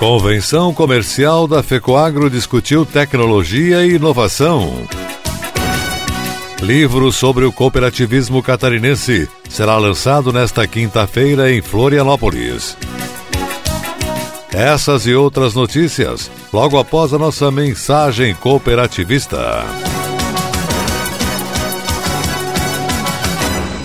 Convenção Comercial da FECOAGRO discutiu tecnologia e inovação. Livro sobre o cooperativismo catarinense será lançado nesta quinta-feira em Florianópolis. Essas e outras notícias logo após a nossa mensagem cooperativista.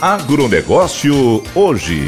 Agronegócio hoje.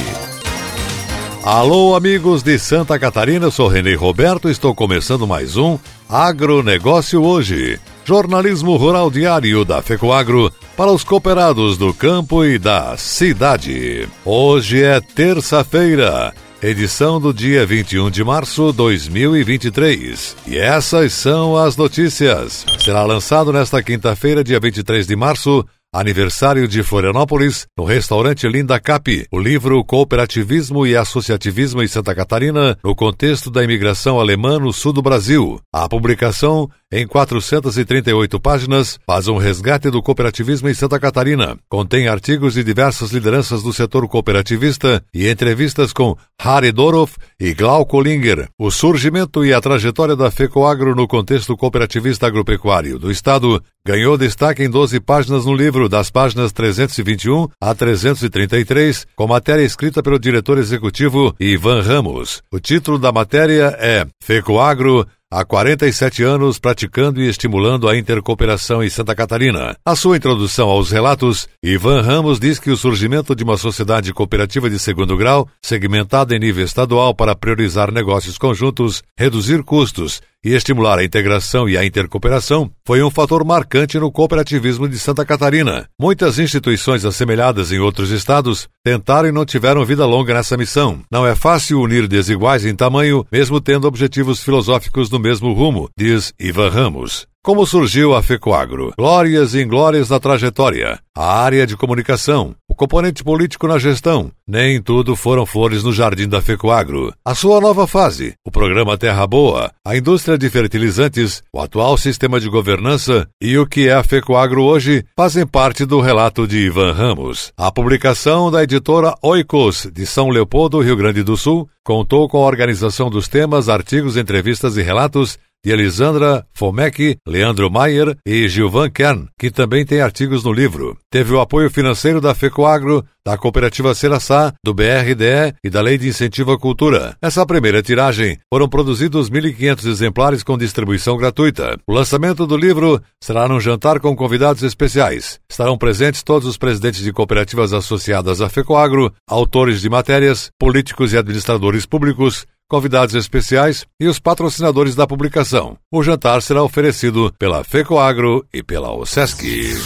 Alô, amigos de Santa Catarina, sou Renê Roberto, estou começando mais um Agronegócio hoje. Jornalismo rural diário da FECOAGro para os cooperados do campo e da cidade. Hoje é terça-feira, edição do dia 21 de março de 2023. E essas são as notícias. Será lançado nesta quinta-feira, dia 23 de março, Aniversário de Florianópolis, no restaurante Linda Cap, o livro Cooperativismo e Associativismo em Santa Catarina, no contexto da imigração alemã no sul do Brasil. A publicação, em 438 páginas, faz um resgate do cooperativismo em Santa Catarina. Contém artigos de diversas lideranças do setor cooperativista e entrevistas com Harry Doroff e Glauco Linger. O surgimento e a trajetória da FECOAGRO no contexto cooperativista agropecuário do Estado ganhou destaque em 12 páginas no livro, das páginas 321 a 333, com matéria escrita pelo diretor executivo Ivan Ramos. O título da matéria é FECOAGRO Há 47 anos praticando e estimulando a intercooperação em Santa Catarina. A sua introdução aos relatos, Ivan Ramos diz que o surgimento de uma sociedade cooperativa de segundo grau, segmentada em nível estadual para priorizar negócios conjuntos, reduzir custos e estimular a integração e a intercooperação foi um fator marcante no cooperativismo de Santa Catarina. Muitas instituições assemelhadas em outros estados tentaram e não tiveram vida longa nessa missão. Não é fácil unir desiguais em tamanho, mesmo tendo objetivos filosóficos no mesmo rumo, diz Ivan Ramos. Como surgiu a FECOAGRO? Glórias e inglórias na trajetória. A área de comunicação. Componente político na gestão. Nem tudo foram flores no jardim da FECOAGRO. A sua nova fase. O programa Terra Boa. A indústria de fertilizantes. O atual sistema de governança. E o que é a FECOAGRO hoje fazem parte do relato de Ivan Ramos. A publicação da editora Oikos, de São Leopoldo, Rio Grande do Sul, contou com a organização dos temas, artigos, entrevistas e relatos de Elisandra Fomec, Leandro Maier e Gilvan Kern, que também tem artigos no livro. Teve o apoio financeiro da FECOAGRO, da Cooperativa Seraçá, do BRDE e da Lei de Incentivo à Cultura. Essa primeira tiragem foram produzidos 1.500 exemplares com distribuição gratuita. O lançamento do livro será num jantar com convidados especiais. Estarão presentes todos os presidentes de cooperativas associadas à FECOAGRO, autores de matérias, políticos e administradores públicos, convidados especiais e os patrocinadores da publicação. O jantar será oferecido pela FECOAGRO e pela OSESC.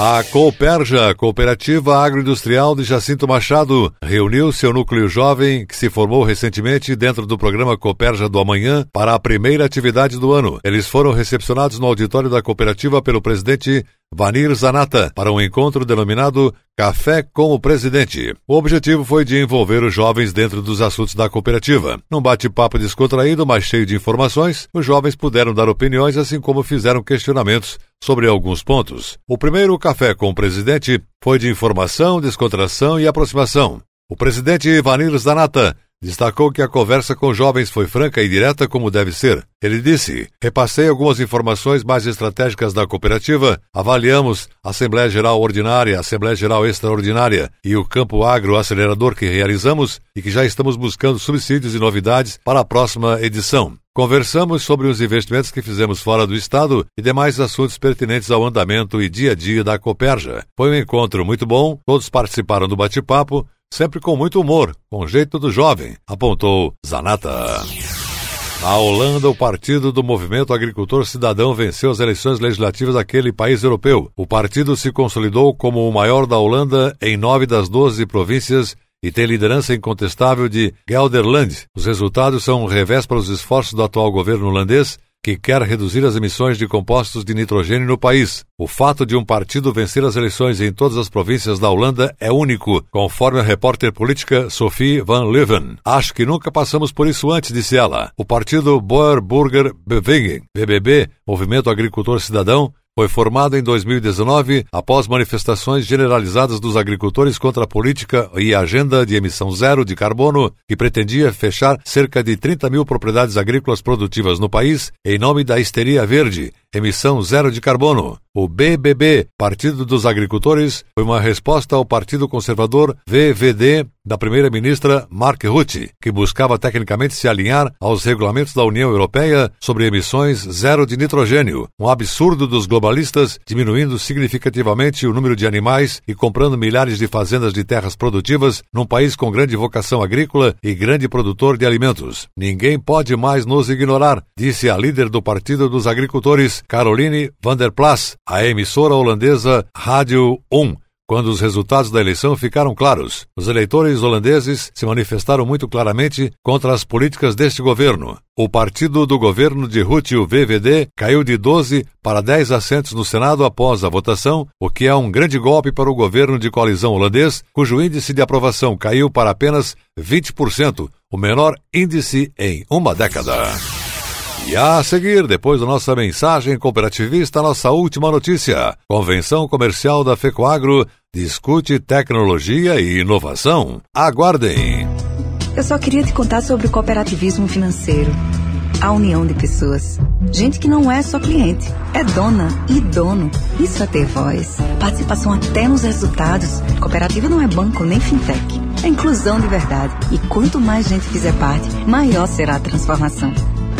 A Cooperja, Cooperativa Agroindustrial de Jacinto Machado, reuniu seu núcleo jovem, que se formou recentemente dentro do programa Cooperja do Amanhã, para a primeira atividade do ano. Eles foram recepcionados no auditório da cooperativa pelo presidente Vanir Zanata para um encontro denominado Café com o Presidente. O objetivo foi de envolver os jovens dentro dos assuntos da cooperativa. Num bate-papo descontraído, mas cheio de informações, os jovens puderam dar opiniões, assim como fizeram questionamentos sobre alguns pontos. O primeiro Café com o Presidente foi de informação, descontração e aproximação. O presidente Ivanir Zanata Destacou que a conversa com jovens foi franca e direta como deve ser. Ele disse: Repassei algumas informações mais estratégicas da cooperativa, avaliamos a Assembleia Geral Ordinária, Assembleia Geral Extraordinária e o Campo Agro Acelerador que realizamos e que já estamos buscando subsídios e novidades para a próxima edição. Conversamos sobre os investimentos que fizemos fora do Estado e demais assuntos pertinentes ao andamento e dia a dia da Coperja. Foi um encontro muito bom, todos participaram do bate-papo sempre com muito humor, com jeito do jovem, apontou Zanata. Na Holanda, o partido do Movimento Agricultor Cidadão venceu as eleições legislativas daquele país europeu. O partido se consolidou como o maior da Holanda em nove das doze províncias e tem liderança incontestável de Gelderland. Os resultados são um revés para os esforços do atual governo holandês que quer reduzir as emissões de compostos de nitrogênio no país. O fato de um partido vencer as eleições em todas as províncias da Holanda é único, conforme a repórter política Sophie van Leuven. Acho que nunca passamos por isso antes, disse ela. O partido Boer Burger Beweging, BBB, Movimento Agricultor Cidadão, foi formado em 2019 após manifestações generalizadas dos agricultores contra a política e a agenda de emissão zero de carbono que pretendia fechar cerca de 30 mil propriedades agrícolas produtivas no país em nome da histeria verde, emissão zero de carbono. O BBB, Partido dos Agricultores, foi uma resposta ao Partido Conservador VVD da primeira-ministra Mark Rutte, que buscava tecnicamente se alinhar aos regulamentos da União Europeia sobre emissões zero de nitrogênio, um absurdo dos globalistas, diminuindo significativamente o número de animais e comprando milhares de fazendas de terras produtivas num país com grande vocação agrícola e grande produtor de alimentos. Ninguém pode mais nos ignorar, disse a líder do Partido dos Agricultores, Caroline van der Plas, a emissora holandesa Rádio 1, quando os resultados da eleição ficaram claros. Os eleitores holandeses se manifestaram muito claramente contra as políticas deste governo. O partido do governo de Rutte, o VVD, caiu de 12 para 10 assentos no Senado após a votação, o que é um grande golpe para o governo de coalizão holandês, cujo índice de aprovação caiu para apenas 20%, o menor índice em uma década. E a seguir, depois da nossa mensagem cooperativista, nossa última notícia. Convenção Comercial da FECOAGRO discute tecnologia e inovação. Aguardem! Eu só queria te contar sobre o cooperativismo financeiro. A união de pessoas. Gente que não é só cliente, é dona e dono. Isso é ter voz. Participação até nos resultados. Cooperativa não é banco nem fintech. É inclusão de verdade. E quanto mais gente fizer parte, maior será a transformação.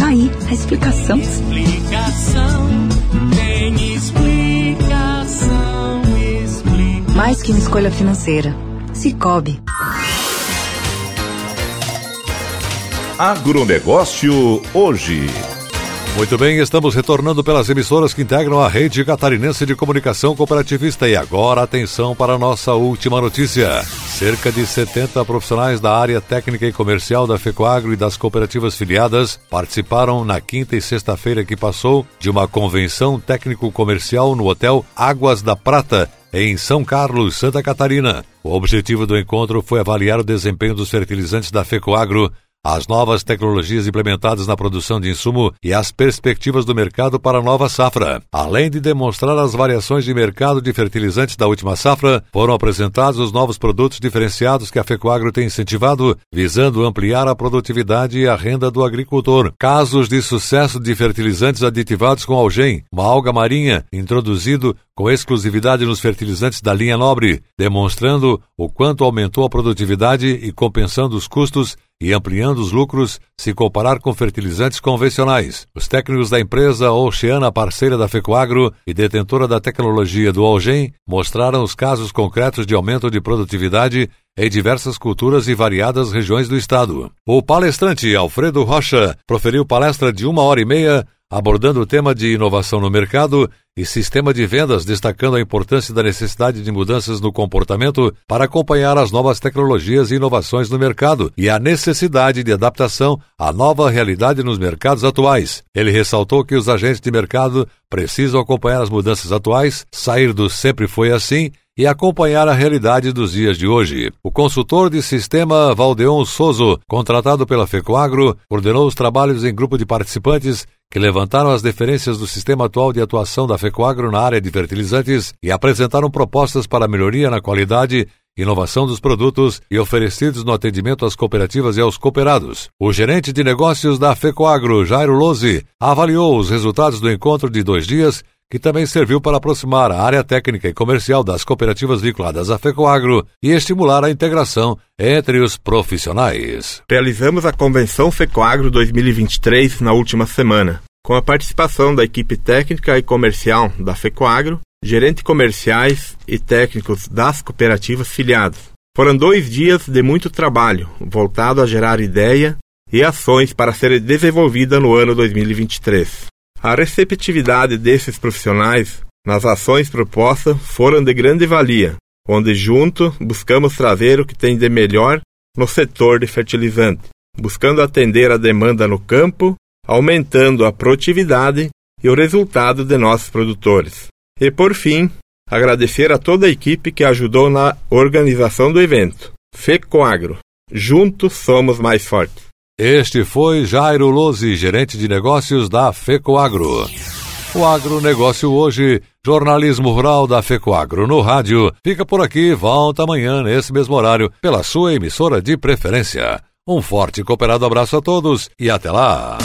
Aí a explicação. Explicação, tem explicação, explicação. Mais que uma escolha financeira. Cicobi. Agronegócio hoje. Muito bem, estamos retornando pelas emissoras que integram a rede catarinense de comunicação cooperativista. E agora, atenção para a nossa última notícia. Cerca de 70 profissionais da área técnica e comercial da FECOAGRO e das cooperativas filiadas participaram na quinta e sexta-feira que passou de uma convenção técnico-comercial no Hotel Águas da Prata, em São Carlos, Santa Catarina. O objetivo do encontro foi avaliar o desempenho dos fertilizantes da FECOAGRO as novas tecnologias implementadas na produção de insumo e as perspectivas do mercado para a nova safra. Além de demonstrar as variações de mercado de fertilizantes da última safra, foram apresentados os novos produtos diferenciados que a Fecoagro tem incentivado, visando ampliar a produtividade e a renda do agricultor. Casos de sucesso de fertilizantes aditivados com algem, uma alga marinha, introduzido com exclusividade nos fertilizantes da linha nobre, demonstrando o quanto aumentou a produtividade e compensando os custos e ampliando os lucros se comparar com fertilizantes convencionais. Os técnicos da empresa Oceana, parceira da Fecoagro e detentora da tecnologia do Algem, mostraram os casos concretos de aumento de produtividade em diversas culturas e variadas regiões do estado. O palestrante Alfredo Rocha proferiu palestra de uma hora e meia abordando o tema de inovação no mercado e sistema de vendas, destacando a importância da necessidade de mudanças no comportamento para acompanhar as novas tecnologias e inovações no mercado e a necessidade de adaptação à nova realidade nos mercados atuais. Ele ressaltou que os agentes de mercado precisam acompanhar as mudanças atuais, sair do sempre foi assim e acompanhar a realidade dos dias de hoje. O consultor de sistema Valdeon Soso, contratado pela FECOAGRO, coordenou os trabalhos em grupo de participantes que levantaram as deferências do sistema atual de atuação da FECOAGRO na área de fertilizantes e apresentaram propostas para melhoria na qualidade inovação dos produtos e oferecidos no atendimento às cooperativas e aos cooperados. O gerente de negócios da FECOAGRO, Jairo Lose, avaliou os resultados do encontro de dois dias que também serviu para aproximar a área técnica e comercial das cooperativas vinculadas à FECOAGRO e estimular a integração entre os profissionais. Realizamos a Convenção FECOAGRO 2023 na última semana, com a participação da equipe técnica e comercial da FECOAGRO, gerentes comerciais e técnicos das cooperativas filiadas. Foram dois dias de muito trabalho, voltado a gerar ideia e ações para serem desenvolvidas no ano 2023. A receptividade desses profissionais nas ações propostas foram de grande valia, onde junto buscamos trazer o que tem de melhor no setor de fertilizante, buscando atender a demanda no campo, aumentando a produtividade e o resultado de nossos produtores. E por fim, agradecer a toda a equipe que ajudou na organização do evento. FECOAGRO. Juntos somos mais fortes. Este foi Jairo Lose, gerente de negócios da FECOAGRO. O agronegócio hoje, jornalismo rural da FECOAGRO no rádio. Fica por aqui, volta amanhã nesse mesmo horário, pela sua emissora de preferência. Um forte e cooperado abraço a todos e até lá!